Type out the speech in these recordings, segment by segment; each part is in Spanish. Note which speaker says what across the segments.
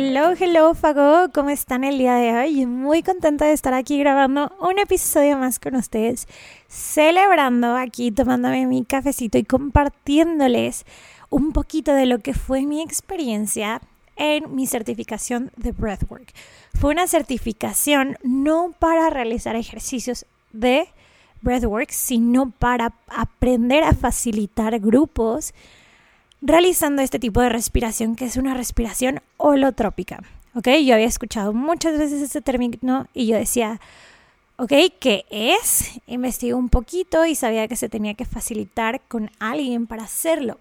Speaker 1: Hello, hello, Fago, ¿cómo están el día de hoy? Muy contenta de estar aquí grabando un episodio más con ustedes, celebrando aquí, tomándome mi cafecito y compartiéndoles un poquito de lo que fue mi experiencia en mi certificación de Breathwork. Fue una certificación no para realizar ejercicios de Breathwork, sino para aprender a facilitar grupos realizando este tipo de respiración, que es una respiración holotrópica. Yo había escuchado muchas veces este término y yo decía, ¿ok? ¿Qué es? Investigué un poquito y sabía que se tenía que facilitar con alguien para hacerlo.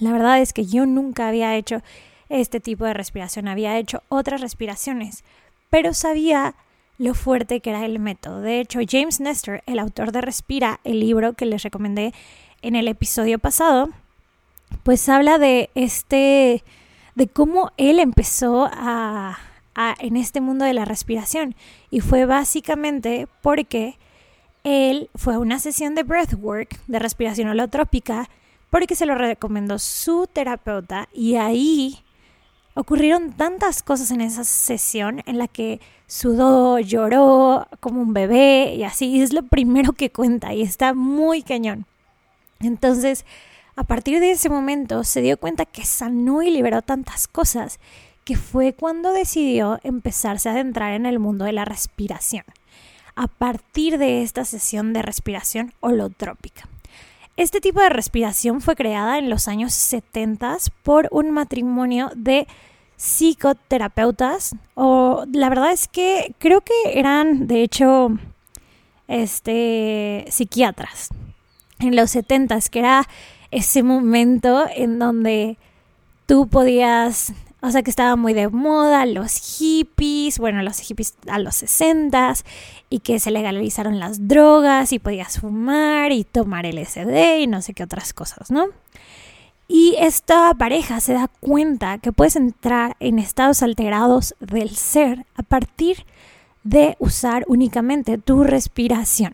Speaker 1: La verdad es que yo nunca había hecho este tipo de respiración, había hecho otras respiraciones, pero sabía lo fuerte que era el método. De hecho, James Nestor, el autor de Respira, el libro que les recomendé en el episodio pasado, pues habla de este, de cómo él empezó a, en este mundo de la respiración. Y fue básicamente porque él fue a una sesión de breathwork, de respiración holotrópica, porque se lo recomendó su terapeuta y ahí ocurrieron tantas cosas en esa sesión en la que sudó, lloró como un bebé y así es lo primero que cuenta y está muy cañón. Entonces, a partir de ese momento se dio cuenta que sanó y liberó tantas cosas que fue cuando decidió empezarse a adentrar en el mundo de la respiración, a partir de esta sesión de respiración holotrópica. Este tipo de respiración fue creada en los años 70 por un matrimonio de psicoterapeutas o la verdad es que creo que eran de hecho este psiquiatras en los 70 que era ese momento en donde tú podías, o sea que estaba muy de moda los hippies, bueno, los hippies a los 60 y que se legalizaron las drogas y podías fumar y tomar LSD y no sé qué otras cosas, ¿no? Y esta pareja se da cuenta que puedes entrar en estados alterados del ser a partir de usar únicamente tu respiración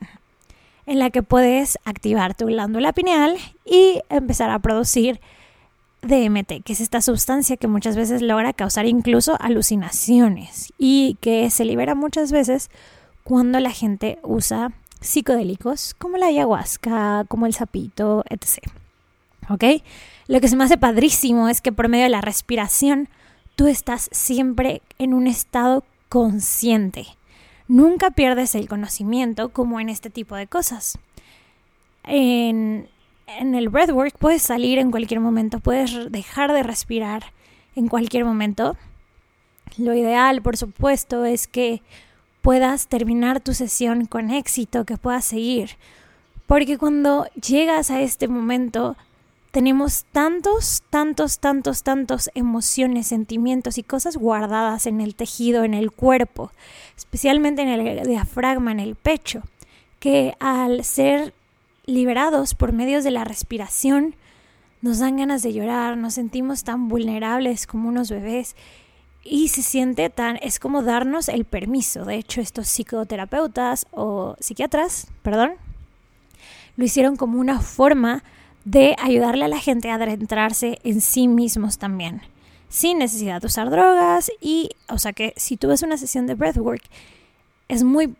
Speaker 1: en la que puedes activar tu glándula pineal y empezar a producir DMT, que es esta sustancia que muchas veces logra causar incluso alucinaciones y que se libera muchas veces cuando la gente usa psicodélicos como la ayahuasca, como el sapito, etc. ¿Ok? Lo que se me hace padrísimo es que por medio de la respiración tú estás siempre en un estado consciente nunca pierdes el conocimiento como en este tipo de cosas. En, en el breathwork puedes salir en cualquier momento, puedes dejar de respirar en cualquier momento. Lo ideal, por supuesto, es que puedas terminar tu sesión con éxito, que puedas seguir. Porque cuando llegas a este momento, tenemos tantos, tantos, tantos, tantos emociones, sentimientos y cosas guardadas en el tejido, en el cuerpo, especialmente en el diafragma, en el pecho, que al ser liberados por medios de la respiración, nos dan ganas de llorar, nos sentimos tan vulnerables como unos bebés y se siente tan, es como darnos el permiso. De hecho, estos psicoterapeutas o psiquiatras, perdón, lo hicieron como una forma de ayudarle a la gente a adentrarse en sí mismos también, sin necesidad de usar drogas y, o sea que si tú ves una sesión de breathwork, es muy,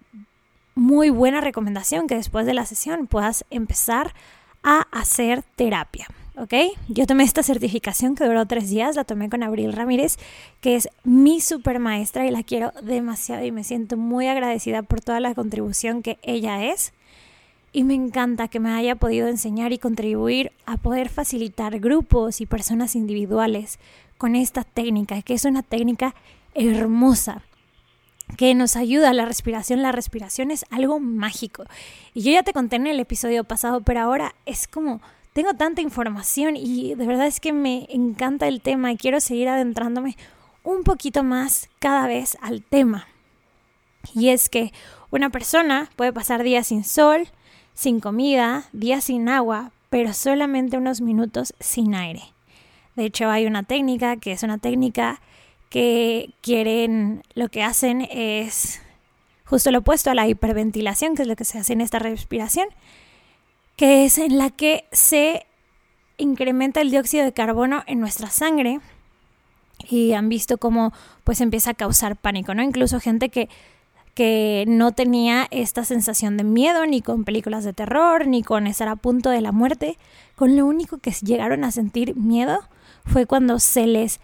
Speaker 1: muy buena recomendación que después de la sesión puedas empezar a hacer terapia. ¿ok? Yo tomé esta certificación que duró tres días, la tomé con Abril Ramírez, que es mi super maestra y la quiero demasiado y me siento muy agradecida por toda la contribución que ella es y me encanta que me haya podido enseñar y contribuir a poder facilitar grupos y personas individuales con esta técnica, que es una técnica hermosa que nos ayuda a la respiración. La respiración es algo mágico. Y yo ya te conté en el episodio pasado, pero ahora es como tengo tanta información y de verdad es que me encanta el tema y quiero seguir adentrándome un poquito más cada vez al tema. Y es que una persona puede pasar días sin sol, sin comida, días sin agua, pero solamente unos minutos sin aire. De hecho, hay una técnica que es una técnica que quieren, lo que hacen es justo lo opuesto a la hiperventilación, que es lo que se hace en esta respiración, que es en la que se incrementa el dióxido de carbono en nuestra sangre y han visto cómo pues empieza a causar pánico, ¿no? Incluso gente que que no tenía esta sensación de miedo ni con películas de terror ni con estar a punto de la muerte, con lo único que llegaron a sentir miedo fue cuando se les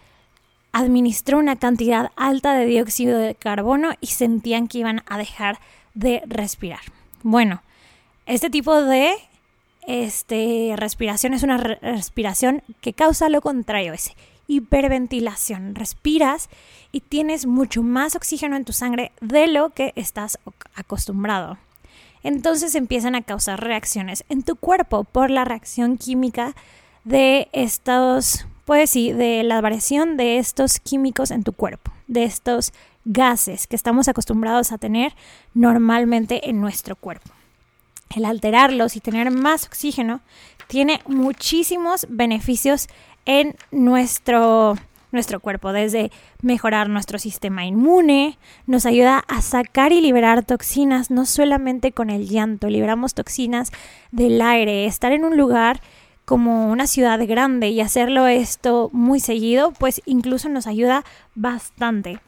Speaker 1: administró una cantidad alta de dióxido de carbono y sentían que iban a dejar de respirar. Bueno, este tipo de este, respiración es una respiración que causa lo contrario, es hiperventilación. Respiras y tienes mucho más oxígeno en tu sangre de lo que estás acostumbrado. Entonces empiezan a causar reacciones en tu cuerpo por la reacción química de estos pues sí, de la variación de estos químicos en tu cuerpo, de estos gases que estamos acostumbrados a tener normalmente en nuestro cuerpo. El alterarlos y tener más oxígeno tiene muchísimos beneficios en nuestro, nuestro cuerpo, desde mejorar nuestro sistema inmune, nos ayuda a sacar y liberar toxinas, no solamente con el llanto, liberamos toxinas del aire, estar en un lugar como una ciudad grande y hacerlo esto muy seguido, pues incluso nos ayuda bastante.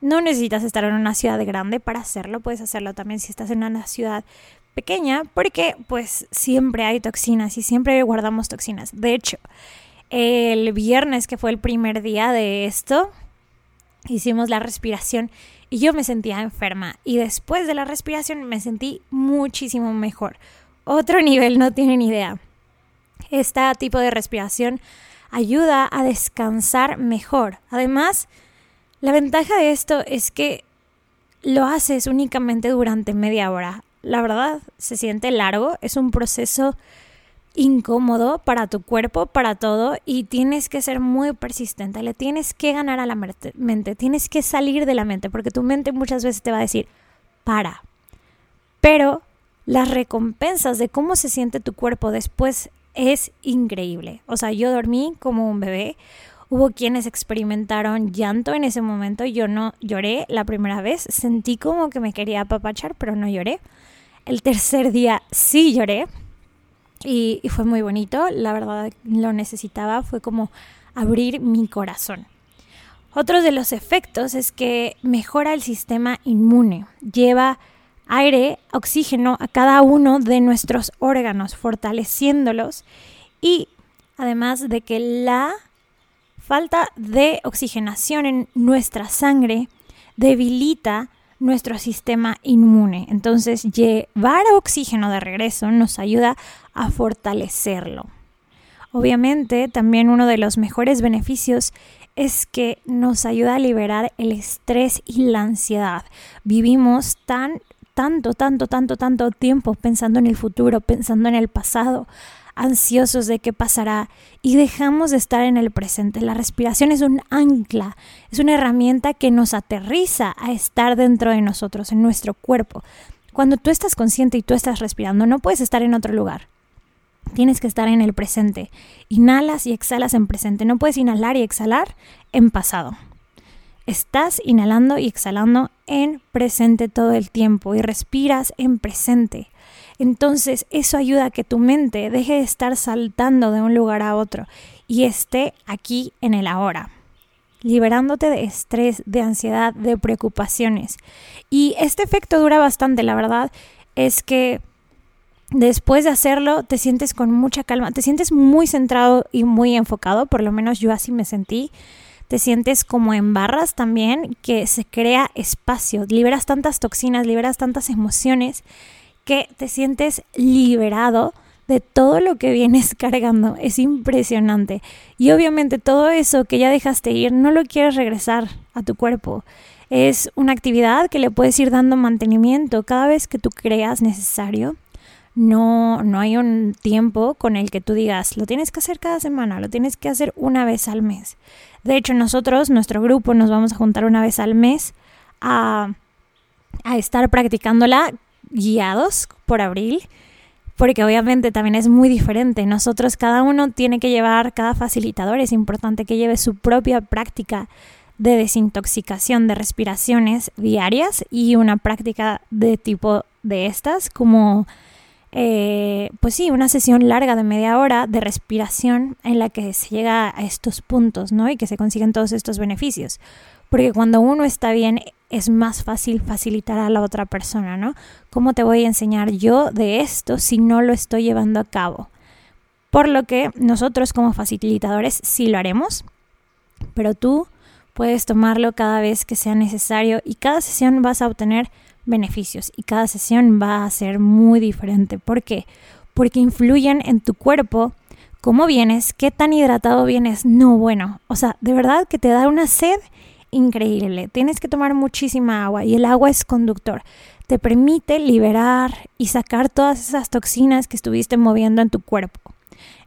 Speaker 1: No necesitas estar en una ciudad grande para hacerlo, puedes hacerlo también si estás en una ciudad pequeña, porque pues siempre hay toxinas y siempre guardamos toxinas. De hecho, el viernes que fue el primer día de esto, hicimos la respiración y yo me sentía enferma y después de la respiración me sentí muchísimo mejor. Otro nivel, no tienen idea. Este tipo de respiración ayuda a descansar mejor. Además, la ventaja de esto es que lo haces únicamente durante media hora. La verdad, se siente largo, es un proceso incómodo para tu cuerpo, para todo, y tienes que ser muy persistente, le tienes que ganar a la mente, tienes que salir de la mente, porque tu mente muchas veces te va a decir, para. Pero las recompensas de cómo se siente tu cuerpo después es increíble. O sea, yo dormí como un bebé. Hubo quienes experimentaron llanto en ese momento. Yo no lloré la primera vez. Sentí como que me quería apapachar, pero no lloré. El tercer día sí lloré. Y, fue muy bonito. La verdad lo necesitaba. Fue como abrir mi corazón. Otro de los efectos es que mejora el sistema inmune. Lleva aire, oxígeno a cada uno de nuestros órganos, fortaleciéndolos y además de que la falta de oxigenación en nuestra sangre debilita nuestro sistema inmune. Entonces, llevar oxígeno de regreso nos ayuda a fortalecerlo. Obviamente, también uno de los mejores beneficios es que nos ayuda a liberar el estrés y la ansiedad. Vivimos tan tanto, tanto, tanto, tanto tiempo pensando en el futuro, pensando en el pasado, ansiosos de qué pasará y dejamos de estar en el presente. La respiración es un ancla, es una herramienta que nos aterriza a estar dentro de nosotros, en nuestro cuerpo. Cuando tú estás consciente y tú estás respirando, no puedes estar en otro lugar. Tienes que estar en el presente. Inhalas y exhalas en presente. No puedes inhalar y exhalar en pasado. Estás inhalando y exhalando en presente todo el tiempo y respiras en presente. Entonces eso ayuda a que tu mente deje de estar saltando de un lugar a otro y esté aquí en el ahora, liberándote de estrés, de ansiedad, de preocupaciones. Y este efecto dura bastante, la verdad es que después de hacerlo te sientes con mucha calma, te sientes muy centrado y muy enfocado, por lo menos yo así me sentí te sientes como en barras también, que se crea espacio, liberas tantas toxinas, liberas tantas emociones, que te sientes liberado de todo lo que vienes cargando. Es impresionante. Y obviamente todo eso que ya dejaste ir, no lo quieres regresar a tu cuerpo. Es una actividad que le puedes ir dando mantenimiento cada vez que tú creas necesario. No, no hay un tiempo con el que tú digas, lo tienes que hacer cada semana, lo tienes que hacer una vez al mes. De hecho, nosotros, nuestro grupo, nos vamos a juntar una vez al mes a, a estar practicándola guiados por abril porque obviamente también es muy diferente. Nosotros, cada uno tiene que llevar, cada facilitador es importante que lleve su propia práctica de desintoxicación de respiraciones diarias y una práctica de tipo de estas, como, eh, pues sí, una sesión larga de media hora de respiración en la que se llega a estos puntos, ¿no? Y que se consiguen todos estos beneficios. Porque cuando uno está bien, es más fácil facilitar a la otra persona, ¿no? ¿Cómo te voy a enseñar yo de esto si no lo estoy llevando a cabo? Por lo que nosotros como facilitadores sí lo haremos, pero tú puedes tomarlo cada vez que sea necesario y cada sesión vas a obtener beneficios y cada sesión va a ser muy diferente. ¿Por qué? Porque influyen en tu cuerpo, cómo vienes, qué tan hidratado vienes. No, bueno, o sea, de verdad que te da una sed increíble. Tienes que tomar muchísima agua y el agua es conductor. Te permite liberar y sacar todas esas toxinas que estuviste moviendo en tu cuerpo.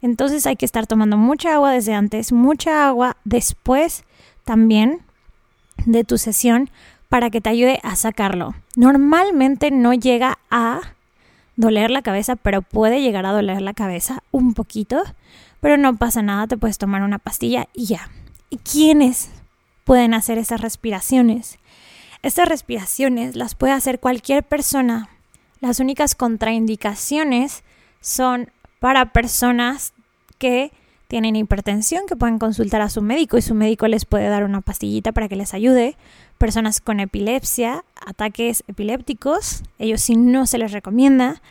Speaker 1: Entonces hay que estar tomando mucha agua desde antes, mucha agua después también de tu sesión para que te ayude a sacarlo. Normalmente no llega a doler la cabeza, pero puede llegar a doler la cabeza un poquito, pero no pasa nada, te puedes tomar una pastilla y ya. ¿Y quiénes pueden hacer esas respiraciones. Estas respiraciones las puede hacer cualquier persona. Las únicas contraindicaciones son para personas que tienen hipertensión, que pueden consultar a su médico y su médico les puede dar una pastillita para que les ayude. Personas con epilepsia, ataques epilépticos, ellos sí no se les recomienda.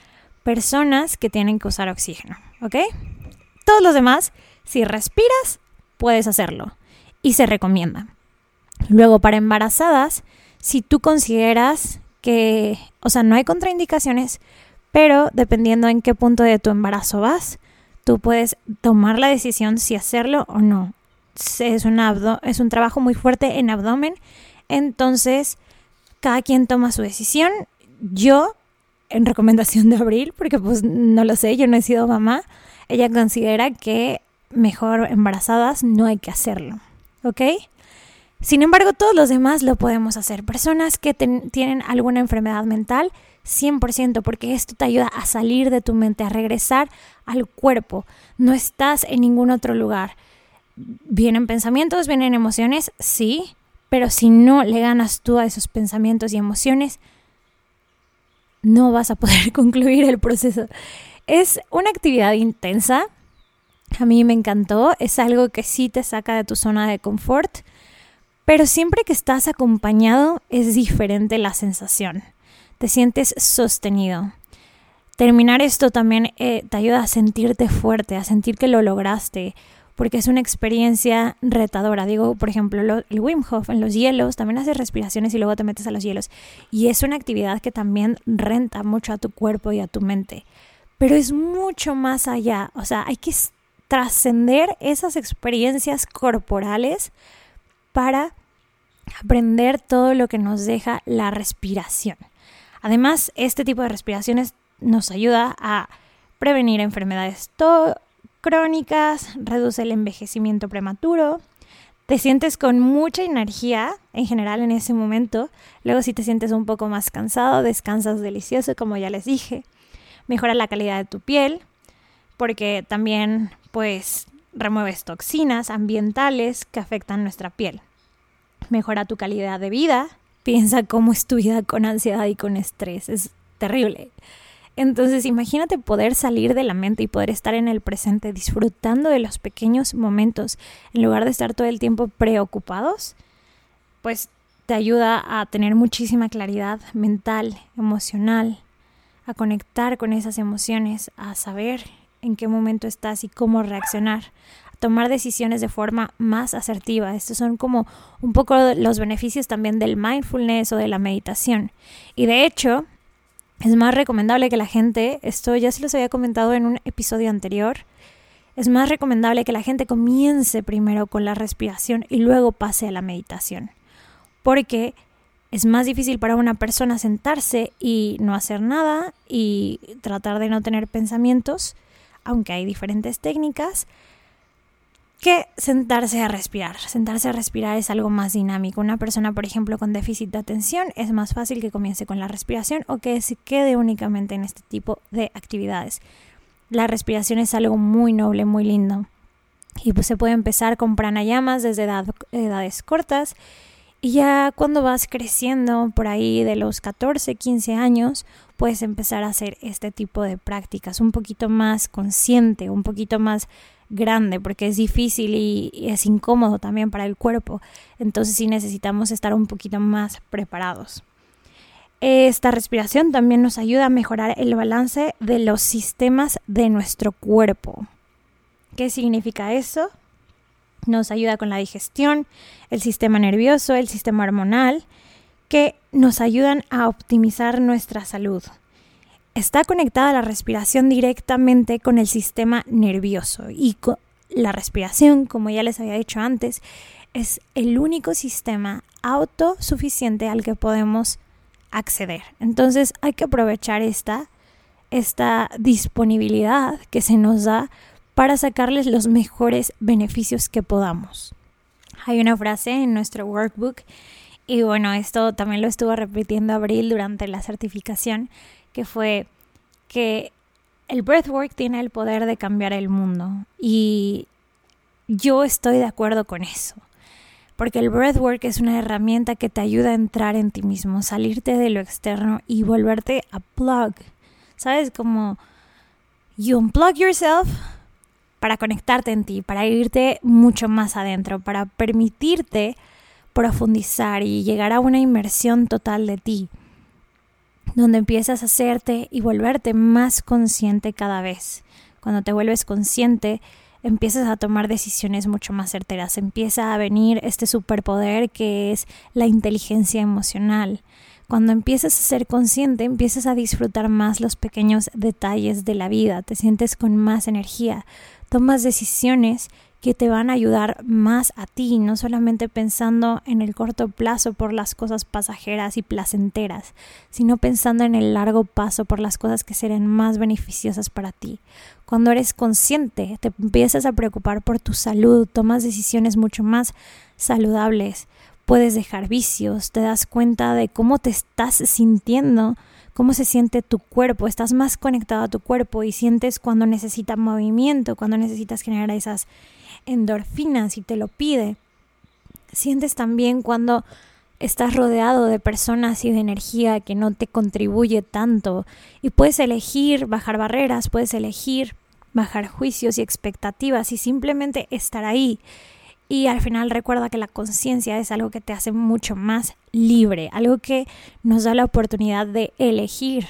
Speaker 1: Personas que tienen que usar oxígeno, ¿ok? Todos los demás, si respiras, puedes hacerlo y se recomienda. Luego, para embarazadas, si tú consideras que, o sea, no hay contraindicaciones, pero dependiendo en qué punto de tu embarazo vas, tú puedes tomar la decisión si hacerlo o no. Es un, es un trabajo muy fuerte en abdomen, entonces cada quien toma su decisión. Yo, en recomendación de Abril, porque pues no lo sé, yo no he sido mamá, ella considera que mejor embarazadas no hay que hacerlo, ¿ok? Sin embargo, todos los demás lo podemos hacer. Personas que tienen alguna enfermedad mental, 100%, porque esto te ayuda a salir de tu mente, a regresar al cuerpo. No estás en ningún otro lugar. Vienen pensamientos, vienen emociones, sí, pero si no le ganas tú a esos pensamientos y emociones, no vas a poder concluir el proceso. Es una actividad intensa. A mí me encantó. Es algo que sí te saca de tu zona de confort pero siempre que estás acompañado es diferente la sensación. Te sientes sostenido. Terminar esto también eh, te ayuda a sentirte fuerte, a sentir que lo lograste, porque es una experiencia retadora. Digo, por ejemplo, el Wim Hof en los hielos, también haces respiraciones y luego te metes a los hielos. Y es una actividad que también renta mucho a tu cuerpo y a tu mente. Pero es mucho más allá. O sea, hay que trascender esas experiencias corporales para aprender todo lo que nos deja la respiración. Además, este tipo de respiraciones nos ayuda a prevenir enfermedades crónicas, reduce el envejecimiento prematuro, te sientes con mucha energía en general en ese momento, luego si te sientes un poco más cansado, descansas delicioso, como ya les dije, mejora la calidad de tu piel, porque también pues remueves toxinas ambientales que afectan nuestra piel mejora tu calidad de vida. Piensa cómo es tu vida con ansiedad y con estrés. Es terrible. Entonces imagínate poder salir de la mente y poder estar en el presente disfrutando de los pequeños momentos en lugar de estar todo el tiempo preocupados, pues te ayuda a tener muchísima claridad mental, emocional, a conectar con esas emociones, a saber en qué momento estás y cómo reaccionar tomar decisiones de forma más asertiva. Estos son como un poco los beneficios también del mindfulness o de la meditación. Y de hecho, es más recomendable que la gente, esto ya se los había comentado en un episodio anterior, es más recomendable que la gente comience primero con la respiración y luego pase a la meditación. Porque Es más difícil para una persona sentarse y no hacer nada y tratar de no tener pensamientos, aunque hay diferentes técnicas, que sentarse a respirar. Sentarse a respirar es algo más dinámico. Una persona, por ejemplo, con déficit de atención, es más fácil que comience con la respiración o que se quede únicamente en este tipo de actividades. La respiración es algo muy noble, muy lindo. Y pues se puede empezar con pranayamas desde edades cortas. Y ya cuando vas creciendo por ahí de los 14, 15 años, puedes empezar a hacer este tipo de prácticas un poquito más consciente, un poquito más grande porque es difícil y, es incómodo también para el cuerpo. Entonces sí necesitamos estar un poquito más preparados. Esta respiración también nos ayuda a mejorar el balance de los sistemas de nuestro cuerpo. ¿Qué significa eso? Nos ayuda con la digestión, el sistema nervioso, el sistema hormonal, que nos ayudan a optimizar nuestra salud está conectada la respiración directamente con el sistema nervioso y la respiración, como ya les había dicho antes, es el único sistema autosuficiente al que podemos acceder. Entonces hay que aprovechar esta, esta disponibilidad que se nos da para sacarles los mejores beneficios que podamos. Hay una frase en nuestro workbook y bueno, esto también lo estuvo repitiendo Abril durante la certificación que fue que el breathwork tiene el poder de cambiar el mundo y yo estoy de acuerdo con eso. Porque el breathwork es una herramienta que te ayuda a entrar en ti mismo, salirte de lo externo y volverte a plug. ¿Sabes? Como you unplug yourself para conectarte en ti, para irte mucho más adentro, para permitirte profundizar y llegar a una inmersión total de ti donde empiezas a hacerte y volverte más consciente cada vez. Cuando te vuelves consciente, empiezas a tomar decisiones mucho más certeras. Empieza a venir este superpoder que es la inteligencia emocional. Cuando empiezas a ser consciente, empiezas a disfrutar más los pequeños detalles de la vida, te sientes con más energía, tomas decisiones que te van a ayudar más a ti, no solamente pensando en el corto plazo por las cosas pasajeras y placenteras, sino pensando en el largo paso por las cosas que serán más beneficiosas para ti. Cuando eres consciente, te empiezas a preocupar por tu salud, tomas decisiones mucho más saludables, puedes dejar vicios, te das cuenta de cómo te estás sintiendo, cómo se siente tu cuerpo, estás más conectado a tu cuerpo y sientes cuando necesita movimiento, cuando necesitas generar esas endorfinas y te lo pide. Sientes también cuando estás rodeado de personas y de energía que no te contribuye tanto y puedes elegir bajar barreras, puedes elegir bajar juicios y expectativas y simplemente estar ahí. Y al final recuerda que la conciencia es algo que te hace mucho más libre, algo que nos da la oportunidad de elegir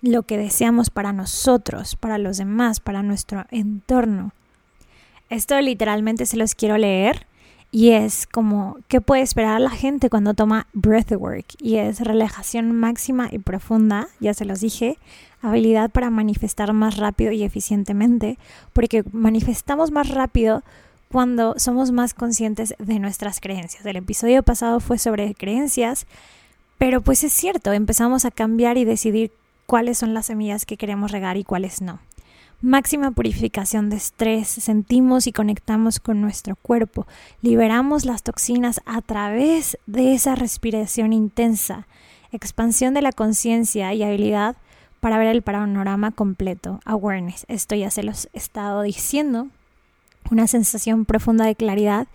Speaker 1: lo que deseamos para nosotros, para los demás, para nuestro entorno. Esto literalmente se los quiero leer y es como qué puede esperar la gente cuando toma breathwork y es relajación máxima y profunda, ya se los dije, habilidad para manifestar más rápido y eficientemente, porque manifestamos más rápido cuando somos más conscientes de nuestras creencias. El episodio pasado fue sobre creencias, pero pues es cierto, empezamos a cambiar y decidir cuáles son las semillas que queremos regar y cuáles no. Máxima purificación de estrés, sentimos y conectamos con nuestro cuerpo, liberamos las toxinas a través de esa respiración intensa, expansión de la conciencia y habilidad para ver el panorama completo, awareness, esto ya se los he estado diciendo, una sensación profunda de claridad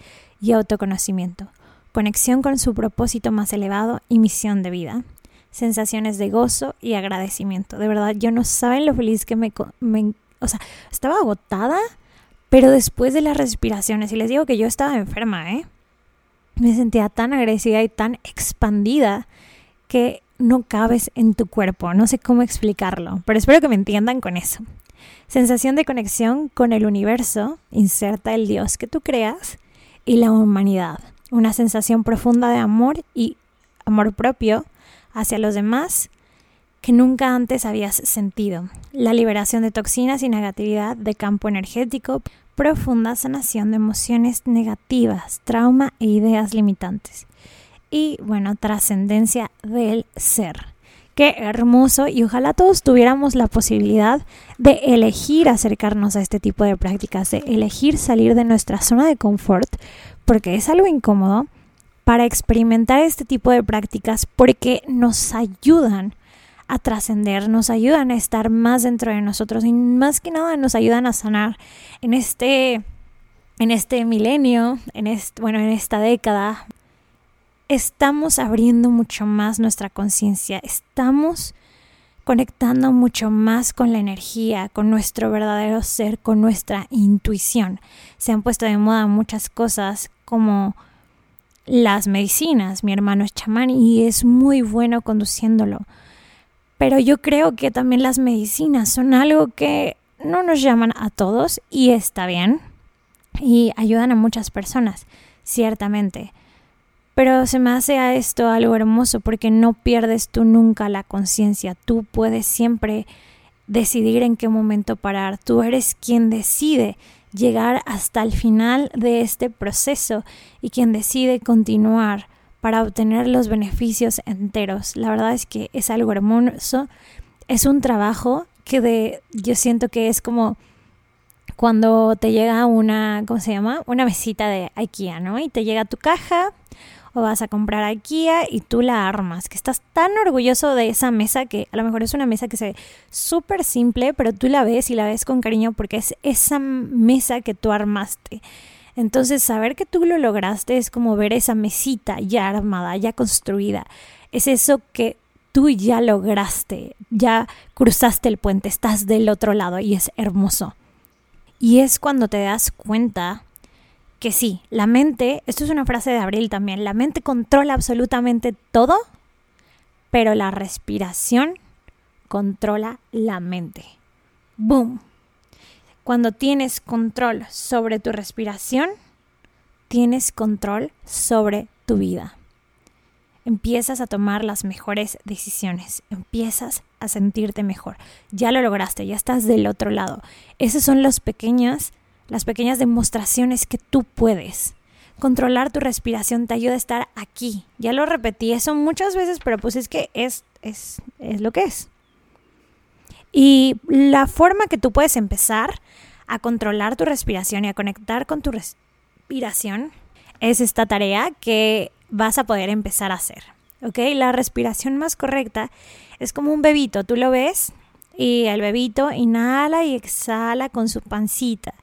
Speaker 1: y autoconocimiento, conexión con su propósito más elevado y misión de vida sensaciones de gozo y agradecimiento. De verdad, yo no saben lo feliz que me, o sea, estaba agotada, pero después de las respiraciones, y les digo que yo estaba enferma, ¿eh? Me sentía tan agradecida y tan expandida que no cabes en tu cuerpo. No sé cómo explicarlo, pero espero que me entiendan con eso. Sensación de conexión con el universo, inserta el Dios que tú creas, y la humanidad. Una sensación profunda de amor y amor propio hacia los demás que nunca antes habías sentido. La liberación de toxinas y negatividad de campo energético, profunda sanación de emociones negativas, trauma e ideas limitantes. y bueno, trascendencia del ser. Qué hermoso. Y ojalá todos tuviéramos la posibilidad de elegir acercarnos a este tipo de prácticas, de elegir salir de nuestra zona de confort, porque es algo incómodo, para experimentar este tipo de prácticas porque nos ayudan a trascender, nos ayudan a estar más dentro de nosotros y más que nada nos ayudan a sanar en este en este milenio, en este, bueno, en esta década estamos abriendo mucho más nuestra conciencia, estamos conectando mucho más con la energía, con nuestro verdadero ser, con nuestra intuición. Se han puesto de moda muchas cosas como las medicinas. Mi hermano es chamán y es muy bueno conduciéndolo. Pero yo creo que también las medicinas son algo que no nos llaman a todos y está bien. Y ayudan a muchas personas, ciertamente. Pero se me hace a esto algo hermoso porque no pierdes tú nunca la conciencia. Tú puedes siempre decidir en qué momento parar. Tú eres quien decide llegar hasta el final de este proceso y quien decide continuar para obtener los beneficios enteros. La verdad es que es algo hermoso. Es un trabajo que de, yo siento que es como cuando te llega una, ¿cómo se llama? Una mesita de IKEA, ¿no? Y te llega tu caja o vas a comprar a y tú la armas, que estás tan orgulloso de esa mesa que a lo mejor es una mesa que se ve súper simple, pero tú la ves y la ves con cariño porque es esa mesa que tú armaste. Entonces, saber que tú lo lograste es como ver esa mesita ya armada, ya construida. Es eso que tú ya lograste, ya cruzaste el puente, estás del otro lado y es hermoso. Y es cuando te das cuenta que sí, la mente, esto es una frase de Abril también, la mente controla absolutamente todo, pero la respiración controla la mente. ¡Boom! Cuando tienes control sobre tu respiración, tienes control sobre tu vida. Empiezas a tomar las mejores decisiones, empiezas a sentirte mejor. Ya lo lograste, ya estás del otro lado. Esas son las pequeñas las pequeñas demostraciones que tú puedes. Controlar tu respiración te ayuda a estar aquí. Ya lo repetí eso muchas veces, pero pues es que es, es, es lo que es. Y la forma que tú puedes empezar a controlar tu respiración y a conectar con tu respiración es esta tarea que vas a poder empezar a hacer. ¿Ok? La respiración más correcta es como un bebito. Tú lo ves y el bebito inhala y exhala con su pancita.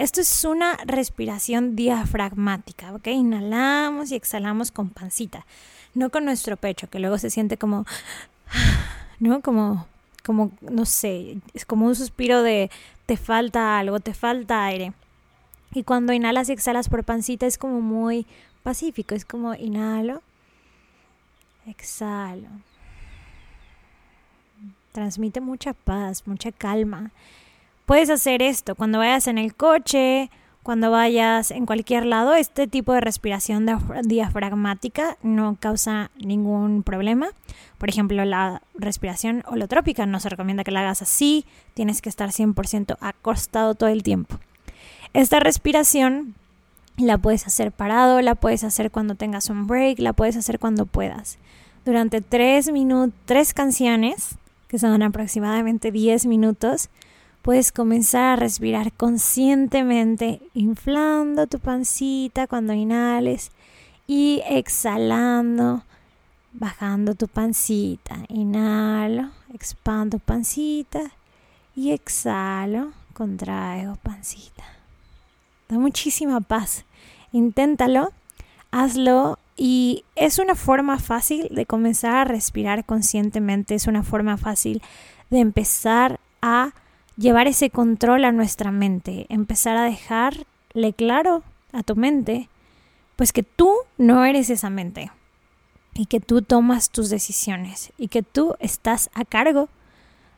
Speaker 1: Esto es una respiración diafragmática, ¿ok? Inhalamos y exhalamos con pancita, no con nuestro pecho, que luego se siente como, ¿no? Como, como, no sé, es como un suspiro de te falta algo, te falta aire. Y cuando inhalas y exhalas por pancita es como muy pacífico, es como inhalo, exhalo. Transmite mucha paz, mucha calma puedes hacer esto cuando vayas en el coche, cuando vayas en cualquier lado. Este tipo de respiración diafragmática no causa ningún problema. Por ejemplo, la respiración holotrópica no se recomienda que la hagas así. Tienes que estar 100% acostado todo el tiempo. Esta respiración la puedes hacer parado, la puedes hacer cuando tengas un break, la puedes hacer cuando puedas. Durante tres tres canciones, que son aproximadamente 10 minutos, puedes comenzar a respirar conscientemente, inflando tu pancita cuando inhales y exhalando, bajando tu pancita. Inhalo, expando pancita y exhalo, contraigo pancita. Da muchísima paz. Inténtalo, hazlo y es una forma fácil de comenzar a respirar conscientemente, es una forma fácil de empezar a llevar ese control a nuestra mente, empezar a dejarle claro a tu mente, pues que tú no eres esa mente y que tú tomas tus decisiones y que tú estás a cargo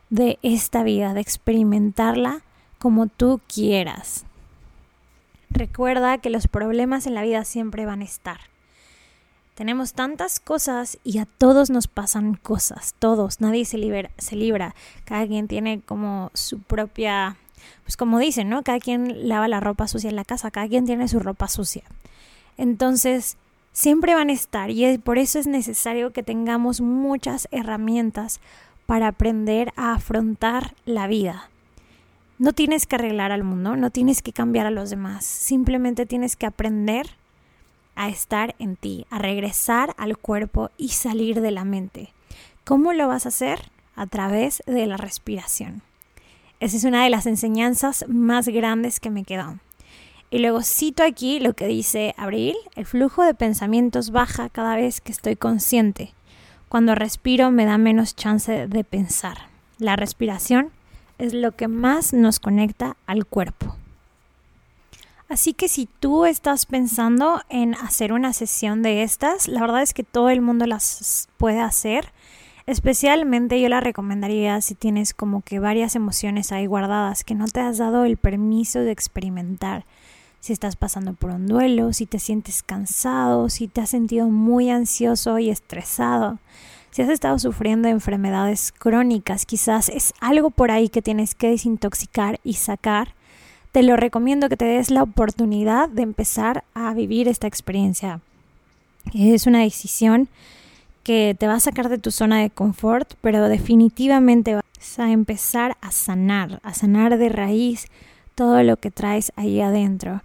Speaker 1: de esta vida, de experimentarla como tú quieras. Recuerda que los problemas en la vida siempre van a estar. Tenemos tantas cosas y a todos nos pasan cosas, todos, nadie se, libera, se libra, cada quien tiene como su propia, pues como dicen, ¿no? Cada quien lava la ropa sucia en la casa, cada quien tiene su ropa sucia. Entonces, siempre van a estar y por eso es necesario que tengamos muchas herramientas para aprender a afrontar la vida. No tienes que arreglar al mundo, no tienes que cambiar a los demás, simplemente tienes que aprender a estar en ti, a regresar al cuerpo y salir de la mente. ¿Cómo lo vas a hacer? A través de la respiración. Esa es una de las enseñanzas más grandes que me quedó. Y luego cito aquí lo que dice Abril, el flujo de pensamientos baja cada vez que estoy consciente. Cuando respiro me da menos chance de pensar. La respiración es lo que más nos conecta al cuerpo. Así que si tú estás pensando en hacer una sesión de estas, la verdad es que todo el mundo las puede hacer. Especialmente yo la recomendaría si tienes como que varias emociones ahí guardadas que no te has dado el permiso de experimentar si estás pasando por un duelo, si te sientes cansado, si te has sentido muy ansioso y estresado, si has estado sufriendo enfermedades crónicas, quizás es algo por ahí que tienes que desintoxicar y sacar. Te lo recomiendo que te des la oportunidad de empezar a vivir esta experiencia. Es una decisión que te va a sacar de tu zona de confort, pero definitivamente vas a empezar a sanar, a sanar de raíz todo lo que traes ahí adentro.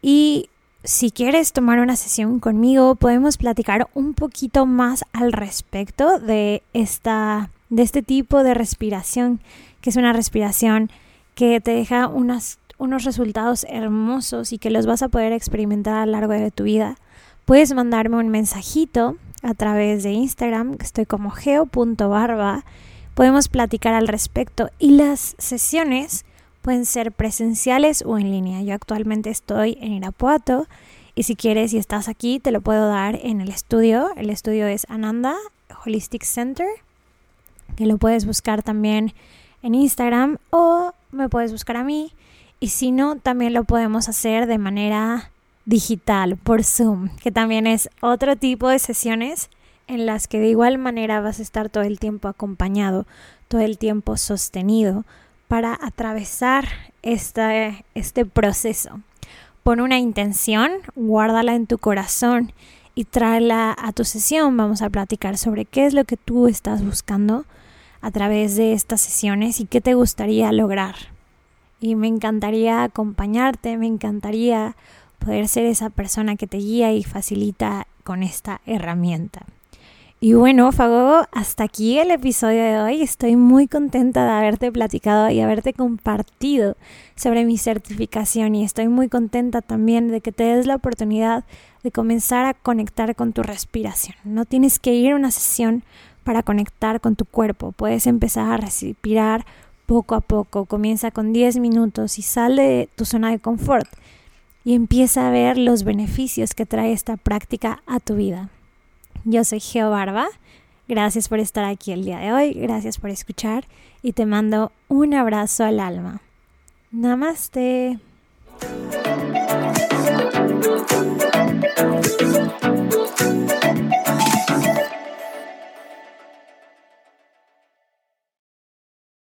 Speaker 1: Y si quieres tomar una sesión conmigo, podemos platicar un poquito más al respecto de esta de este tipo de respiración, que es una respiración que te deja unos resultados hermosos y que los vas a poder experimentar a lo largo de tu vida. Puedes mandarme un mensajito a través de Instagram, que estoy como geo.barba. Podemos platicar al respecto y las sesiones Pueden ser presenciales o en línea. Yo actualmente estoy en Irapuato y si quieres y estás aquí te lo puedo dar en el estudio. El estudio es Ananda Holistic Center, que lo puedes buscar también en Instagram o me puedes buscar a mí. Y si no, también lo podemos hacer de manera digital por Zoom, que también es otro tipo de sesiones en las que de igual manera vas a estar todo el tiempo acompañado, todo el tiempo sostenido para atravesar este, este proceso. Pon una intención, guárdala en tu corazón y tráela a tu sesión. Vamos a platicar sobre qué es lo que tú estás buscando a través de estas sesiones y qué te gustaría lograr. Y me encantaría acompañarte, me encantaría poder ser esa persona que te guía y facilita con esta herramienta. Y bueno, Fago, hasta aquí el episodio de hoy. Estoy muy contenta de haberte platicado y haberte compartido sobre mi certificación y estoy muy contenta también de que te des la oportunidad de comenzar a conectar con tu respiración. No tienes que ir a una sesión para conectar con tu cuerpo. Puedes empezar a respirar poco a poco. Comienza con 10 minutos y sale de tu zona de confort y empieza a ver los beneficios que trae esta práctica a tu vida. Yo soy Geo Barba. Gracias por estar aquí el día de hoy, gracias por escuchar y te mando un abrazo al alma. Namaste.